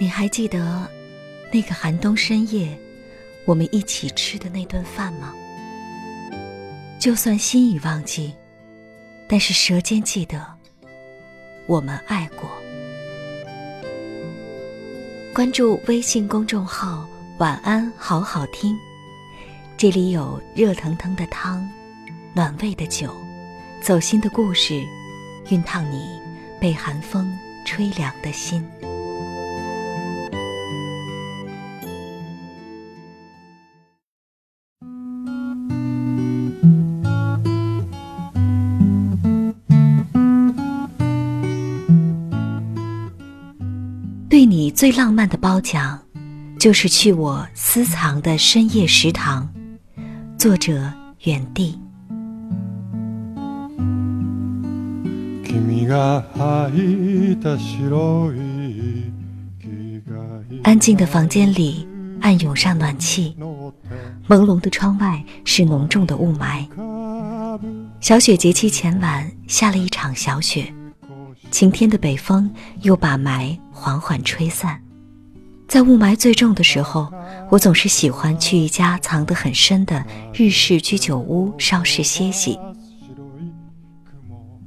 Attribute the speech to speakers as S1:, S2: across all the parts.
S1: 你还记得那个寒冬深夜，我们一起吃的那顿饭吗？就算心已忘记，但是舌尖记得，我们爱过。关注微信公众号“晚安好好听”，这里有热腾腾的汤，暖胃的酒，走心的故事，熨烫你被寒风吹凉的心。对你最浪漫的褒奖，就是去我私藏的深夜食堂。作者：远地。安静的房间里，暗涌上暖气，朦胧的窗外是浓重的雾霾。小雪节气前晚下了一场小雪。晴天的北风又把霾缓缓吹散，在雾霾最重的时候，我总是喜欢去一家藏得很深的日式居酒屋稍事歇息。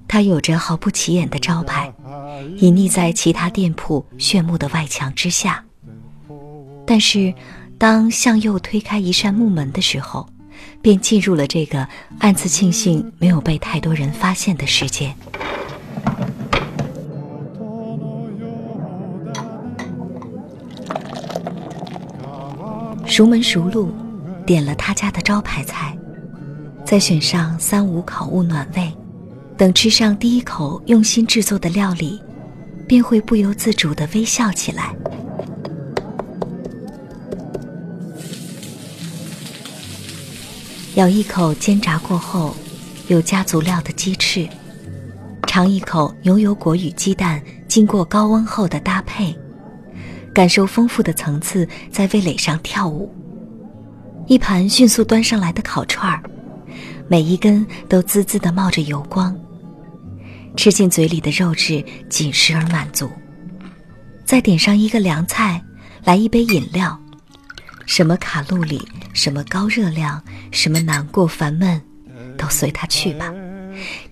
S1: 它有着毫不起眼的招牌，隐匿在其他店铺炫目的外墙之下。但是，当向右推开一扇木门的时候，便进入了这个暗自庆幸没有被太多人发现的世界。熟门熟路，点了他家的招牌菜，再选上三五口物暖胃，等吃上第一口用心制作的料理，便会不由自主地微笑起来。咬一口煎炸过后有加足料的鸡翅，尝一口牛油果与鸡蛋经过高温后的搭配。感受丰富的层次在味蕾上跳舞，一盘迅速端上来的烤串儿，每一根都滋滋的冒着油光。吃进嘴里的肉质紧实而满足，再点上一个凉菜，来一杯饮料，什么卡路里，什么高热量，什么难过烦闷，都随他去吧。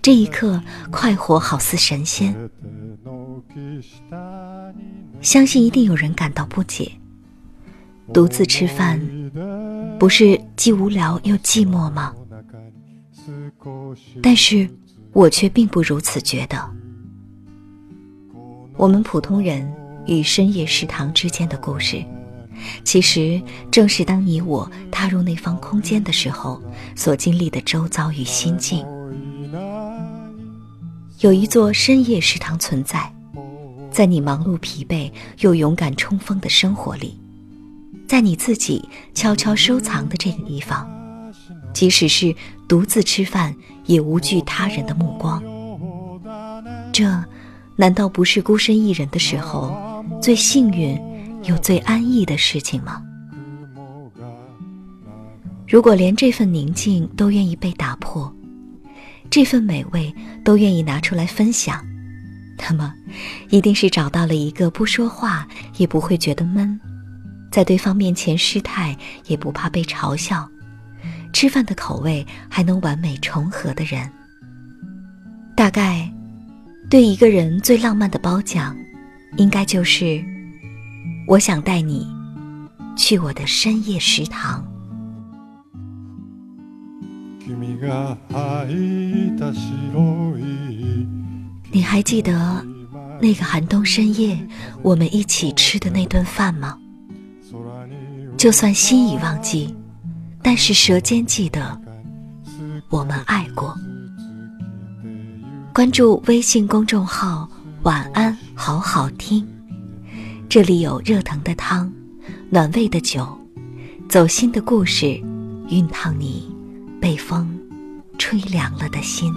S1: 这一刻，快活好似神仙。相信一定有人感到不解：独自吃饭，不是既无聊又寂寞吗？但是我却并不如此觉得。我们普通人与深夜食堂之间的故事，其实正是当你我踏入那方空间的时候所经历的周遭与心境。有一座深夜食堂存在。在你忙碌疲惫又勇敢冲锋的生活里，在你自己悄悄收藏的这个地方，即使是独自吃饭，也无惧他人的目光。这，难道不是孤身一人的时候最幸运又最安逸的事情吗？如果连这份宁静都愿意被打破，这份美味都愿意拿出来分享。那么，一定是找到了一个不说话也不会觉得闷，在对方面前失态也不怕被嘲笑，吃饭的口味还能完美重合的人。大概，对一个人最浪漫的褒奖，应该就是，我想带你去我的深夜食堂。你还记得那个寒冬深夜，我们一起吃的那顿饭吗？就算心已忘记，但是舌尖记得，我们爱过。关注微信公众号“晚安好好听”，这里有热腾的汤，暖胃的酒，走心的故事，熨烫你被风吹凉了的心。